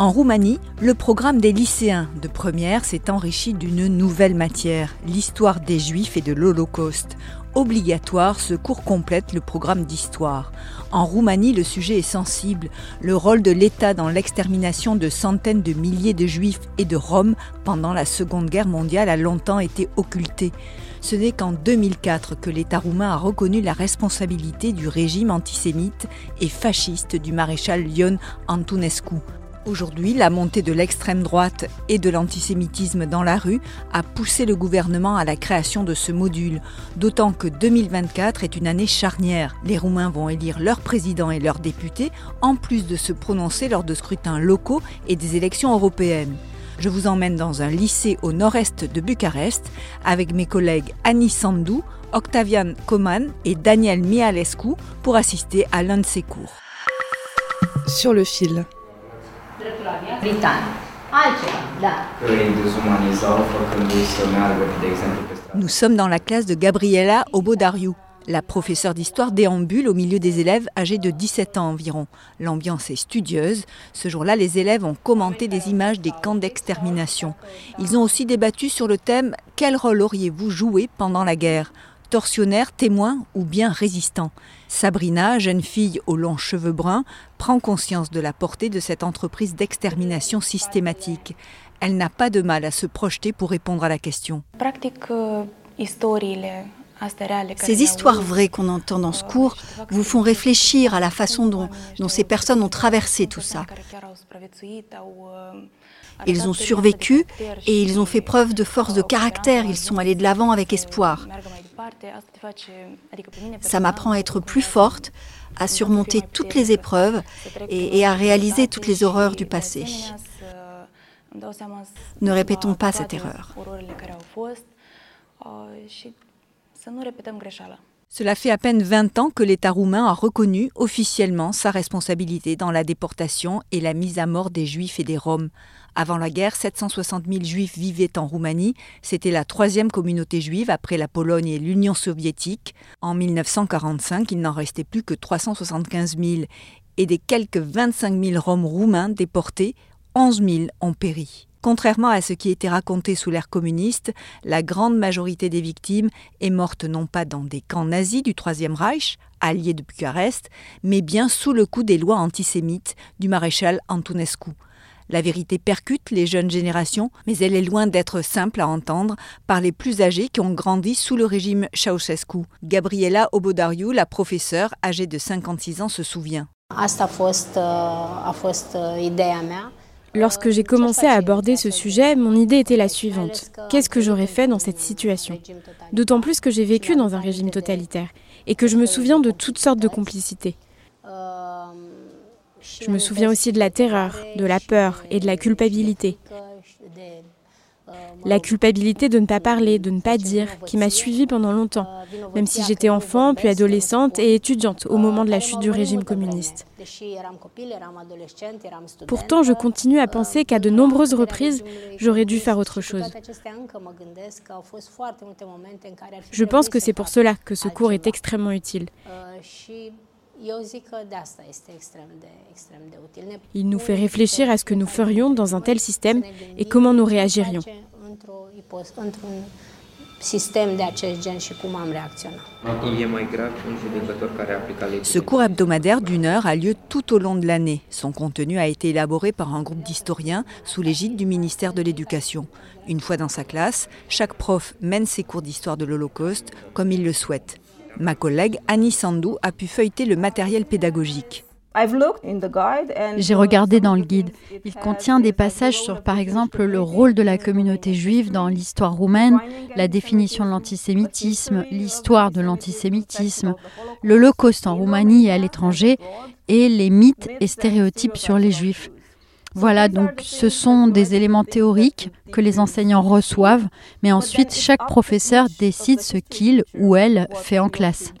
En Roumanie, le programme des lycéens de première s'est enrichi d'une nouvelle matière, l'histoire des Juifs et de l'Holocauste. Obligatoire, ce cours complète le programme d'histoire. En Roumanie, le sujet est sensible. Le rôle de l'État dans l'extermination de centaines de milliers de Juifs et de Roms pendant la Seconde Guerre mondiale a longtemps été occulté. Ce n'est qu'en 2004 que l'État roumain a reconnu la responsabilité du régime antisémite et fasciste du maréchal Ion Antonescu. Aujourd'hui, la montée de l'extrême droite et de l'antisémitisme dans la rue a poussé le gouvernement à la création de ce module, d'autant que 2024 est une année charnière. Les Roumains vont élire leur président et leurs députés, en plus de se prononcer lors de scrutins locaux et des élections européennes. Je vous emmène dans un lycée au nord-est de Bucarest avec mes collègues Annie Sandou, Octavian Coman et Daniel Mialescu pour assister à l'un de ces cours. Sur le fil. Britan. Altceva, da. îi dezumanizau făcându-i să meargă, de exemplu, pe stradă. Nous sommes dans la classe de Gabriela Obodariu. La professeure d'histoire déambule au milieu des élèves âgés de 17 ans environ. L'ambiance est studieuse. Ce jour-là, les élèves ont commenté des images des camps d'extermination. Ils ont aussi débattu sur le thème Quel rôle auriez-vous joué pendant la guerre? Tortionnaire, témoin ou bien résistant Sabrina, jeune fille aux longs cheveux bruns, prend conscience de la portée de cette entreprise d'extermination systématique. Elle n'a pas de mal à se projeter pour répondre à la question. Ces histoires vraies qu'on entend dans ce cours vous font réfléchir à la façon dont, dont ces personnes ont traversé tout ça. Ils ont survécu et ils ont fait preuve de force de caractère, ils sont allés de l'avant avec espoir. Ça m'apprend à être plus forte, à surmonter toutes les épreuves et, et à réaliser toutes les horreurs du passé. Ne répétons pas cette erreur. Cela fait à peine 20 ans que l'État roumain a reconnu officiellement sa responsabilité dans la déportation et la mise à mort des Juifs et des Roms. Avant la guerre, 760 000 Juifs vivaient en Roumanie. C'était la troisième communauté juive après la Pologne et l'Union soviétique. En 1945, il n'en restait plus que 375 000. Et des quelques 25 000 Roms roumains déportés, 11 000 ont péri. Contrairement à ce qui était raconté sous l'ère communiste, la grande majorité des victimes est morte non pas dans des camps nazis du Troisième Reich, alliés de Bucarest, mais bien sous le coup des lois antisémites du maréchal Antonescu. La vérité percute les jeunes générations, mais elle est loin d'être simple à entendre par les plus âgés qui ont grandi sous le régime Ceausescu. Gabriela Obodariu, la professeure âgée de 56 ans, se souvient. Asta a fost, a fost ideea mea. Lorsque j'ai commencé à aborder ce sujet, mon idée était la suivante. Qu'est-ce que j'aurais fait dans cette situation? D'autant plus que j'ai vécu dans un régime totalitaire et que je me souviens de toutes sortes de complicités. Je me souviens aussi de la terreur, de la peur et de la culpabilité. La culpabilité de ne pas parler, de ne pas dire, qui m'a suivie pendant longtemps, même si j'étais enfant, puis adolescente et étudiante au moment de la chute du régime communiste. Pourtant, je continue à penser qu'à de nombreuses reprises, j'aurais dû faire autre chose. Je pense que c'est pour cela que ce cours est extrêmement utile. Il nous fait réfléchir à ce que nous ferions dans un tel système et comment nous réagirions. Ce cours hebdomadaire d'une heure a lieu tout au long de l'année. Son contenu a été élaboré par un groupe d'historiens sous l'égide du ministère de l'Éducation. Une fois dans sa classe, chaque prof mène ses cours d'histoire de l'Holocauste comme il le souhaite. Ma collègue Annie Sandou a pu feuilleter le matériel pédagogique. J'ai regardé dans le guide. Il contient des passages sur, par exemple, le rôle de la communauté juive dans l'histoire roumaine, la définition de l'antisémitisme, l'histoire de l'antisémitisme, l'Holocauste en Roumanie et à l'étranger, et les mythes et stéréotypes sur les juifs. Voilà, donc ce sont des éléments théoriques que les enseignants reçoivent, mais ensuite chaque professeur décide ce qu'il ou elle fait en classe.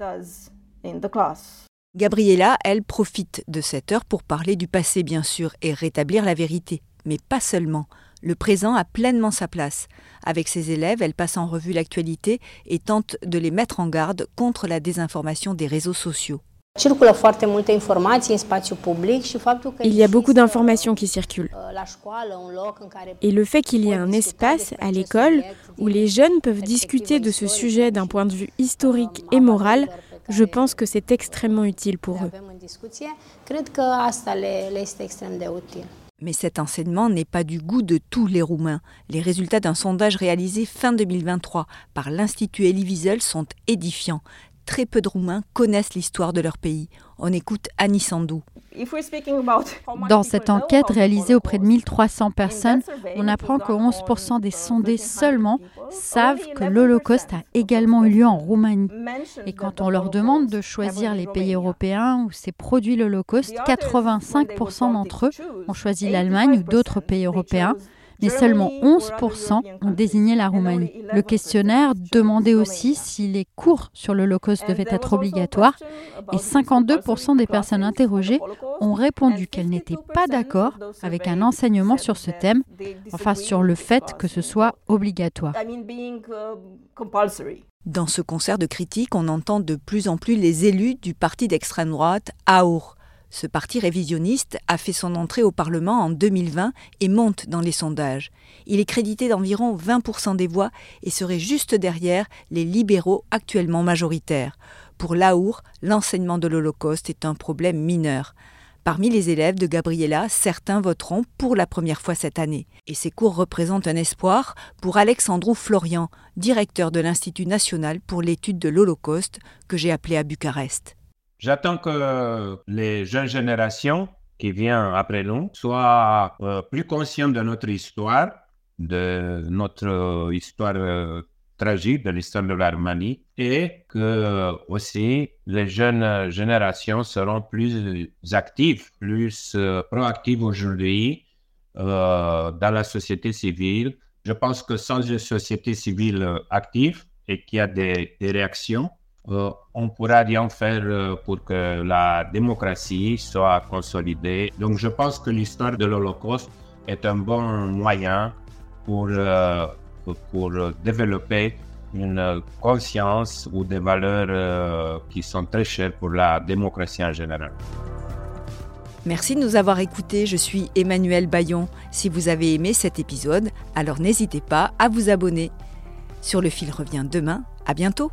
Gabriella, elle, profite de cette heure pour parler du passé, bien sûr, et rétablir la vérité. Mais pas seulement. Le présent a pleinement sa place. Avec ses élèves, elle passe en revue l'actualité et tente de les mettre en garde contre la désinformation des réseaux sociaux. Il y a beaucoup d'informations qui circulent. Et le fait qu'il y ait un espace à l'école où les jeunes peuvent discuter de ce sujet d'un point de vue historique et moral je pense que c'est extrêmement utile pour eux. Mais cet enseignement n'est pas du goût de tous les Roumains. Les résultats d'un sondage réalisé fin 2023 par l'Institut Elie Wiesel sont édifiants. Très peu de Roumains connaissent l'histoire de leur pays. On écoute Annie Sandou. Dans cette enquête réalisée auprès de 1300 personnes, on apprend que 11% des sondés seulement savent que l'Holocauste a également eu lieu en Roumanie. Et quand on leur demande de choisir les pays européens où s'est produit l'Holocauste, 85% d'entre eux ont choisi l'Allemagne ou d'autres pays européens mais seulement 11% ont désigné la Roumanie. Le questionnaire demandait aussi si les cours sur l'Holocauste devaient être obligatoires. et 52% des personnes interrogées ont répondu qu'elles n'étaient pas d'accord avec un enseignement sur ce thème, enfin sur le fait que ce soit obligatoire. Dans ce concert de critiques, on entend de plus en plus les élus du parti d'extrême droite, AOUR. Ce parti révisionniste a fait son entrée au Parlement en 2020 et monte dans les sondages. Il est crédité d'environ 20% des voix et serait juste derrière les libéraux actuellement majoritaires. Pour Laour, l'enseignement de l'Holocauste est un problème mineur. Parmi les élèves de Gabriella, certains voteront pour la première fois cette année. Et ces cours représentent un espoir pour Alexandrou Florian, directeur de l'Institut national pour l'étude de l'Holocauste, que j'ai appelé à Bucarest. J'attends que les jeunes générations qui viennent après nous soient euh, plus conscientes de notre histoire, de notre histoire euh, tragique, de l'histoire de l'Arménie, et que euh, aussi les jeunes générations seront plus actives, plus proactives aujourd'hui dans la société civile. Je pense que sans une société civile active et qui a des réactions, euh, on ne pourra rien faire euh, pour que la démocratie soit consolidée. Donc je pense que l'histoire de l'Holocauste est un bon moyen pour, euh, pour développer une conscience ou des valeurs qui sont très chères pour la démocratie en général. Merci de nous avoir écoutés, je suis Emmanuel Bayon. Si vous avez aimé cet épisode, alors n'hésitez pas à vous abonner. Sur le fil revient demain, à bientôt